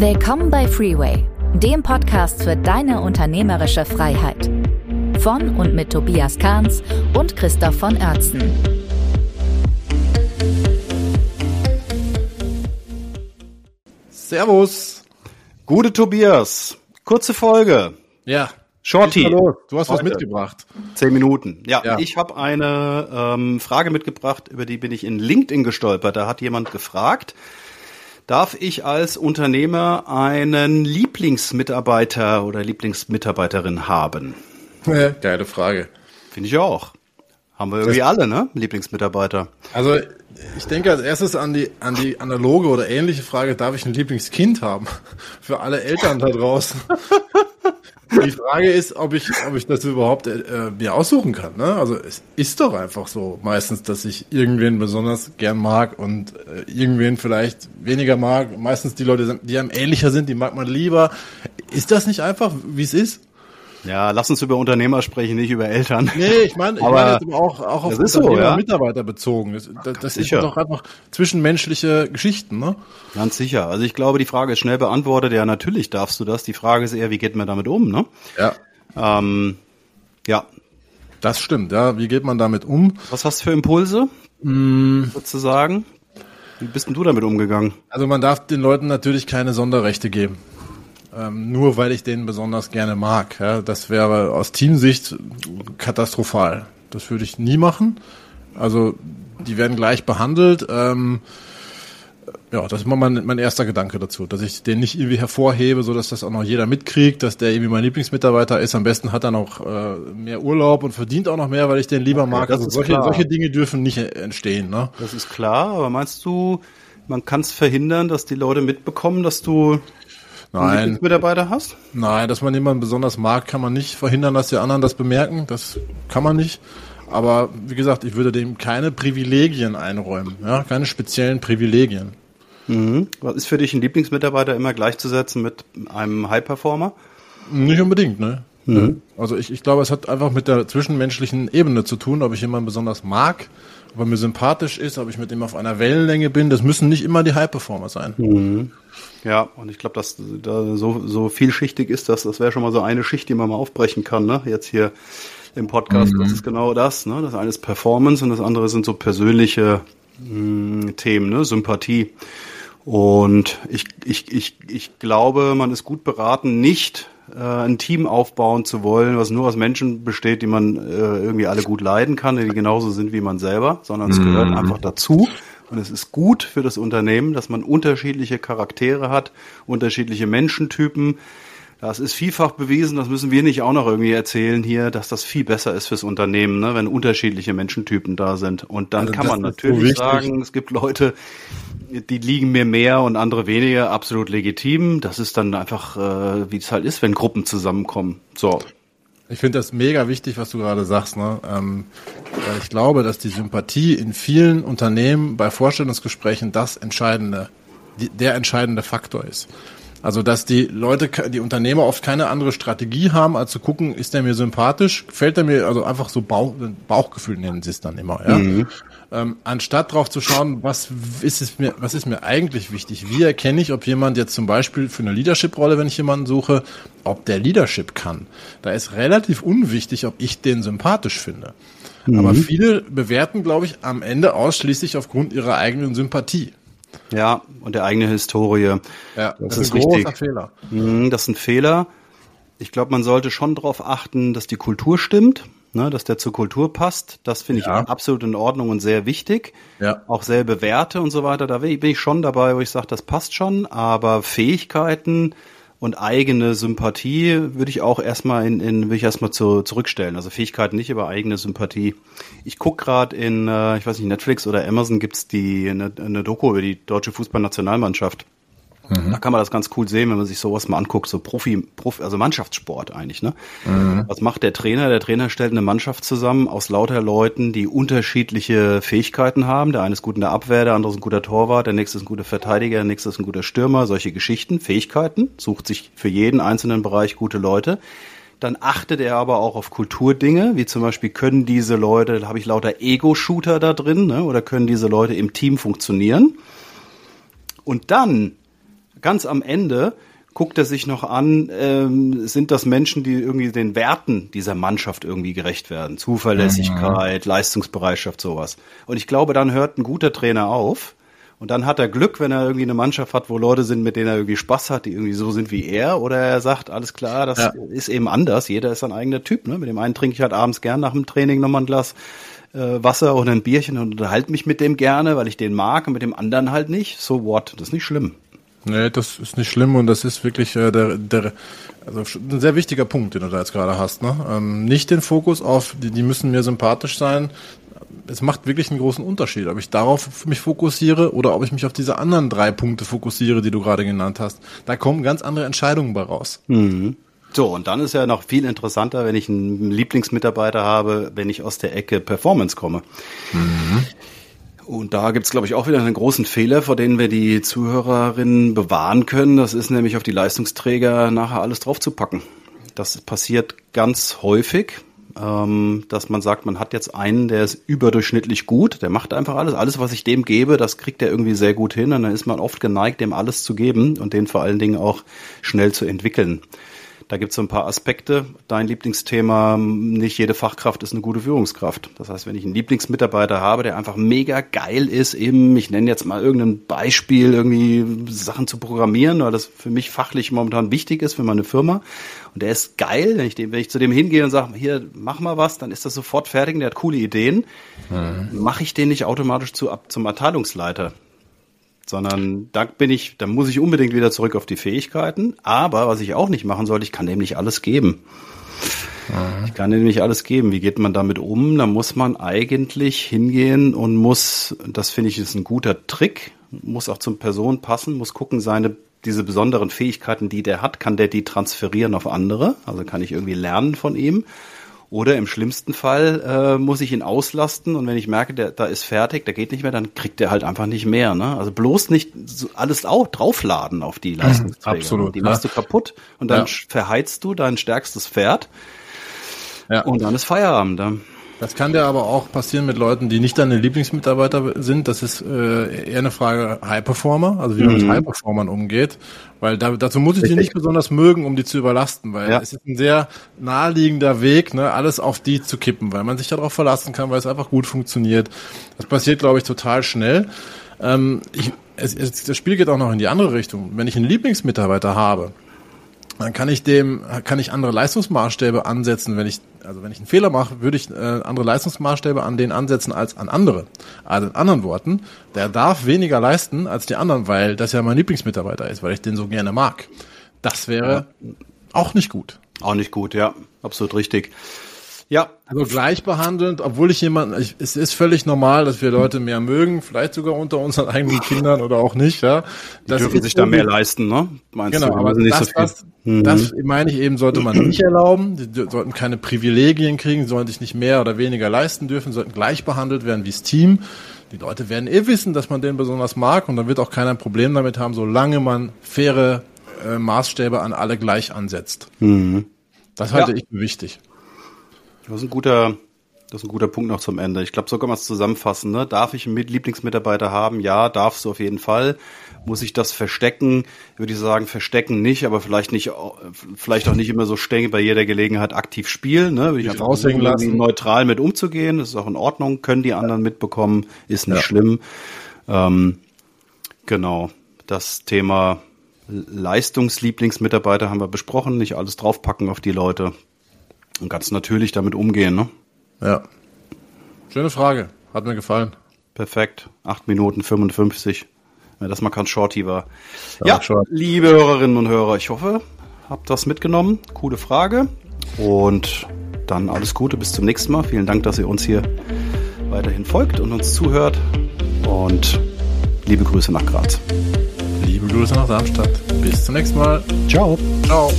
Willkommen bei Freeway, dem Podcast für deine unternehmerische Freiheit. Von und mit Tobias Kahns und Christoph von Oertzen. Servus. Gute Tobias. Kurze Folge. Ja. Shorty. Hallo. Du hast was mitgebracht. Zehn Minuten. Ja, Ja. ich habe eine ähm, Frage mitgebracht, über die bin ich in LinkedIn gestolpert. Da hat jemand gefragt, darf ich als Unternehmer einen Lieblingsmitarbeiter oder Lieblingsmitarbeiterin haben? Geile Frage. Finde ich auch. Haben wir irgendwie alle, ne? Lieblingsmitarbeiter. Also ich denke als erstes an die an die analoge oder ähnliche Frage, darf ich ein Lieblingskind haben? Für alle Eltern da draußen. Die Frage ist, ob ich, ob ich das überhaupt äh, mir aussuchen kann. Ne? Also es ist doch einfach so meistens, dass ich irgendwen besonders gern mag und äh, irgendwen vielleicht weniger mag. Meistens die Leute, die einem ähnlicher sind, die mag man lieber. Ist das nicht einfach, wie es ist? Ja, lass uns über Unternehmer sprechen, nicht über Eltern. Nee, ich meine, ich meine jetzt auch, auch auf das ist so, Unternehmer ja. Mitarbeiter bezogen. Das, das, das ist Sicher. doch einfach zwischenmenschliche Geschichten, ne? Ganz sicher. Also ich glaube, die Frage ist schnell beantwortet. Ja, natürlich darfst du das. Die Frage ist eher, wie geht man damit um, ne? Ja. Ähm, ja, Das stimmt, ja. Wie geht man damit um? Was hast du für Impulse, sozusagen? Wie bist denn du damit umgegangen? Also man darf den Leuten natürlich keine Sonderrechte geben. Ähm, nur weil ich den besonders gerne mag. Ja, das wäre aus Teamsicht katastrophal. Das würde ich nie machen. Also die werden gleich behandelt. Ähm, ja, das ist mal mein, mein erster Gedanke dazu, dass ich den nicht irgendwie hervorhebe, so dass das auch noch jeder mitkriegt, dass der irgendwie mein Lieblingsmitarbeiter ist. Am besten hat er noch äh, mehr Urlaub und verdient auch noch mehr, weil ich den lieber mag. das Also solche, klar. solche Dinge dürfen nicht entstehen. Ne? Das ist klar, aber meinst du, man kann es verhindern, dass die Leute mitbekommen, dass du Nein, Lieblingsmitarbeiter hast? Nein, dass man jemanden besonders mag, kann man nicht verhindern, dass die anderen das bemerken. Das kann man nicht. Aber wie gesagt, ich würde dem keine Privilegien einräumen, ja, keine speziellen Privilegien. Was ist für dich ein Lieblingsmitarbeiter immer gleichzusetzen mit einem High-Performer? Nicht unbedingt, ne? Also ich, ich glaube, es hat einfach mit der zwischenmenschlichen Ebene zu tun, ob ich jemanden besonders mag, ob er mir sympathisch ist, ob ich mit ihm auf einer Wellenlänge bin. Das müssen nicht immer die High-Performer sein. Ja, und ich glaube, dass da so, so vielschichtig ist das. Das wäre schon mal so eine Schicht, die man mal aufbrechen kann, ne? Jetzt hier im Podcast. Das ist genau das, ne? Das eine ist Performance und das andere sind so persönliche mh, Themen, ne? Sympathie. Und ich, ich, ich, ich glaube, man ist gut beraten, nicht äh, ein Team aufbauen zu wollen, was nur aus Menschen besteht, die man äh, irgendwie alle gut leiden kann, die genauso sind wie man selber, sondern es gehört einfach dazu. Und es ist gut für das Unternehmen, dass man unterschiedliche Charaktere hat, unterschiedliche Menschentypen. Das ist vielfach bewiesen, das müssen wir nicht auch noch irgendwie erzählen hier, dass das viel besser ist fürs Unternehmen, ne, wenn unterschiedliche Menschentypen da sind. Und dann Also kann man so natürlich wichtig. sagen, es gibt Leute, die liegen mir mehr und andere weniger, absolut legitim. Das ist dann einfach, äh, wie es halt ist, wenn Gruppen zusammenkommen. So. Ich finde das mega wichtig, was du gerade sagst, ne? Ähm, weil ich glaube, dass die Sympathie in vielen Unternehmen bei Vorstellungsgesprächen das entscheidende, die, der entscheidende Faktor ist. Also, dass die Leute, die Unternehmer oft keine andere Strategie haben, als zu gucken, ist der mir sympathisch, gefällt er mir, also einfach so Bauch, Bauchgefühl nennen sie es dann immer, ja. Ähm, anstatt drauf zu schauen, was ist es mir, was ist mir eigentlich wichtig? Wie erkenne ich, ob jemand jetzt zum Beispiel für eine Leadership-Rolle, wenn ich jemanden suche, ob der Leadership kann? Da ist relativ unwichtig, ob ich den sympathisch finde. Aber viele bewerten, glaube ich, am Ende ausschließlich aufgrund ihrer eigenen Sympathie. Ja, und der eigene Historie. Ja, das, das ist ein großer richtig. Fehler. Mhm, Das ist ein Fehler. Ich glaube, man sollte schon darauf achten, dass die Kultur stimmt, ne, dass der zur Kultur passt. Das finde ich Ja. absolut in Ordnung und sehr wichtig. Ja. Auch selbe Werte und so weiter. Da ich bin ich schon dabei, wo ich sage, das passt schon. Aber Fähigkeiten und eigene Sympathie würde ich auch erstmal in, in würde ich erstmal zu, zurückstellen. Also Fähigkeiten nicht, aber eigene Sympathie. Ich guck gerade in, äh, ich weiß nicht, Netflix oder Amazon gibt's die eine, eine Doku über die deutsche Fußballnationalmannschaft. Da kann man das ganz cool sehen, wenn man sich sowas mal anguckt, so Profi, Profi also Mannschaftssport eigentlich, ne? Was macht der Trainer? Der Trainer stellt eine Mannschaft zusammen aus lauter Leuten, die unterschiedliche Fähigkeiten haben. Der eine ist gut in der Abwehr, der andere ist ein guter Torwart, der nächste ist ein guter Verteidiger, der nächste ist ein guter Stürmer, solche Geschichten, Fähigkeiten, sucht sich für jeden einzelnen Bereich gute Leute. Dann achtet er aber auch auf Kulturdinge, wie zum Beispiel können diese Leute, da habe ich lauter Ego-Shooter da drin, ne? oder können diese Leute im Team funktionieren? Und dann ganz am Ende guckt er sich noch an, ähm, sind das Menschen, die irgendwie den Werten dieser Mannschaft irgendwie gerecht werden. Zuverlässigkeit, mhm. Leistungsbereitschaft, sowas. Und ich glaube, dann hört ein guter Trainer auf. Und dann hat er Glück, wenn er irgendwie eine Mannschaft hat, wo Leute sind, mit denen er irgendwie Spaß hat, die irgendwie so sind wie er. Oder er sagt, alles klar, das ja. ist eben anders. Jeder ist ein eigener Typ. Ne? Mit dem einen trinke ich halt abends gern nach dem Training nochmal ein Glas äh, Wasser oder ein Bierchen und unterhalte mich mit dem gerne, weil ich den mag und mit dem anderen halt nicht. So what? Das ist nicht schlimm. Nee, das ist nicht schlimm und das ist wirklich äh, der, der, also ein sehr wichtiger Punkt, den du da jetzt gerade hast. Ne? Ähm, nicht den Fokus auf, die, die müssen mir sympathisch sein. Es macht wirklich einen großen Unterschied, ob ich darauf mich fokussiere oder ob ich mich auf diese anderen drei Punkte fokussiere, die du gerade genannt hast. Da kommen ganz andere Entscheidungen bei raus. Mhm. So, und dann ist ja noch viel interessanter, wenn ich einen Lieblingsmitarbeiter habe, wenn ich aus der Ecke Performance komme. Mhm. Und da gibt's glaube ich, auch wieder einen großen Fehler, vor dem wir die Zuhörerinnen bewahren können. Das ist nämlich auf die Leistungsträger nachher alles draufzupacken. Das passiert ganz häufig, ähm, dass man sagt, man hat jetzt einen, der ist überdurchschnittlich gut, der macht einfach alles. Alles, was ich dem gebe, das kriegt er irgendwie sehr gut hin. Und dann ist man oft geneigt, dem alles zu geben und den vor allen Dingen auch schnell zu entwickeln. Da gibt es so ein paar Aspekte. Dein Lieblingsthema, nicht jede Fachkraft ist eine gute Führungskraft. Das heißt, wenn ich einen Lieblingsmitarbeiter habe, der einfach mega geil ist, eben, ich nenne jetzt mal irgendein Beispiel, irgendwie Sachen zu programmieren, weil das für mich fachlich momentan wichtig ist für meine Firma. Und der ist geil, wenn ich, dem, wenn ich zu dem hingehe und sage, hier, mach mal was, dann ist das sofort fertig, der hat coole Ideen. Mhm. Mache ich den nicht automatisch zu, ab, zum Abteilungsleiter sondern da bin ich, da muss ich unbedingt wieder zurück auf die Fähigkeiten. Aber was ich auch nicht machen sollte, ich kann dem nicht alles geben. Mhm. Ich kann dem nicht alles geben. Wie geht man damit um? Da muss man eigentlich hingehen und muss, das finde ich ist ein guter Trick, muss auch zum Person passen, muss gucken, seine diese besonderen Fähigkeiten, die der hat, kann der die transferieren auf andere? Also kann ich irgendwie lernen von ihm? Oder im schlimmsten Fall äh, muss ich ihn auslasten und wenn ich merke, der da ist fertig, der geht nicht mehr, dann kriegt er halt einfach nicht mehr. Ne? Also bloß nicht alles auch draufladen auf die mhm, Leistungsträger. Absolut. Die machst ja. du kaputt und dann ja. verheizt du dein stärkstes Pferd. Ja. Und dann ist Feierabend. Ja. Das kann dir aber auch passieren mit Leuten, die nicht deine Lieblingsmitarbeiter sind. Das ist äh, eher eine Frage High Performer, also wie man mhm. mit High Performern umgeht. Weil da, dazu muss ich Richtig. die nicht besonders mögen, um die zu überlasten, weil ja. es ist ein sehr naheliegender Weg, ne, alles auf die zu kippen, weil man sich darauf verlassen kann, weil es einfach gut funktioniert. Das passiert, glaube ich, total schnell. Ähm, ich, es, es, das Spiel geht auch noch in die andere Richtung. Wenn ich einen Lieblingsmitarbeiter habe, dann kann ich dem, kann ich andere Leistungsmaßstäbe ansetzen, wenn ich, also wenn ich einen Fehler mache, würde ich äh, andere Leistungsmaßstäbe an den ansetzen als an andere. Also in anderen Worten, der darf weniger leisten als die anderen, weil das ja mein Lieblingsmitarbeiter ist, weil ich den so gerne mag. Das wäre ja. auch nicht gut. Auch nicht gut, ja, absolut richtig. Ja. Also gleich behandelnd, obwohl ich jemanden, ich, es ist völlig normal, dass wir Leute mehr mögen, vielleicht sogar unter unseren eigenen Kindern oder auch nicht, ja. Das Die dürfen sich da mehr leisten, ne? Meinst genau, du? aber nicht das, so das, mhm. das meine ich eben, sollte man nicht erlauben. Die sollten keine Privilegien kriegen, sollen sich nicht mehr oder weniger leisten dürfen, sollten gleich behandelt werden wie das Team. Die Leute werden eh wissen, dass man den besonders mag und dann wird auch keiner ein Problem damit haben, solange man faire äh, Maßstäbe an alle gleich ansetzt. Mhm. Das halte ja. ich für wichtig. Das ist ein guter, das ist ein guter Punkt noch zum Ende. Ich glaube, so kann man es zusammenfassen. Ne? Darf ich einen Lieblingsmitarbeiter haben? Ja, darfst du auf jeden Fall. Muss ich das verstecken? Würde ich sagen, verstecken nicht, aber vielleicht nicht, vielleicht auch nicht immer so streng bei jeder Gelegenheit aktiv spielen. Ne? Würde ich einfach raushängen lassen. neutral mit umzugehen. Das ist auch in Ordnung. Können die anderen mitbekommen? Ist nicht ja. schlimm. Ähm, genau. Das Thema Leistungslieblingsmitarbeiter haben wir besprochen. Nicht alles draufpacken auf die Leute. Und ganz natürlich damit umgehen, ne? Ja. Schöne Frage. Hat mir gefallen. Perfekt. Acht Minuten 55. Wenn das mal kein Shorty war. Ja, ja liebe Hörerinnen und Hörer, ich hoffe, habt das mitgenommen. Coole Frage. Und dann alles Gute, bis zum nächsten Mal. Vielen Dank, dass ihr uns hier weiterhin folgt und uns zuhört. Und liebe Grüße nach Graz. Liebe Grüße nach Darmstadt. Bis zum nächsten Mal. Ciao. Ciao.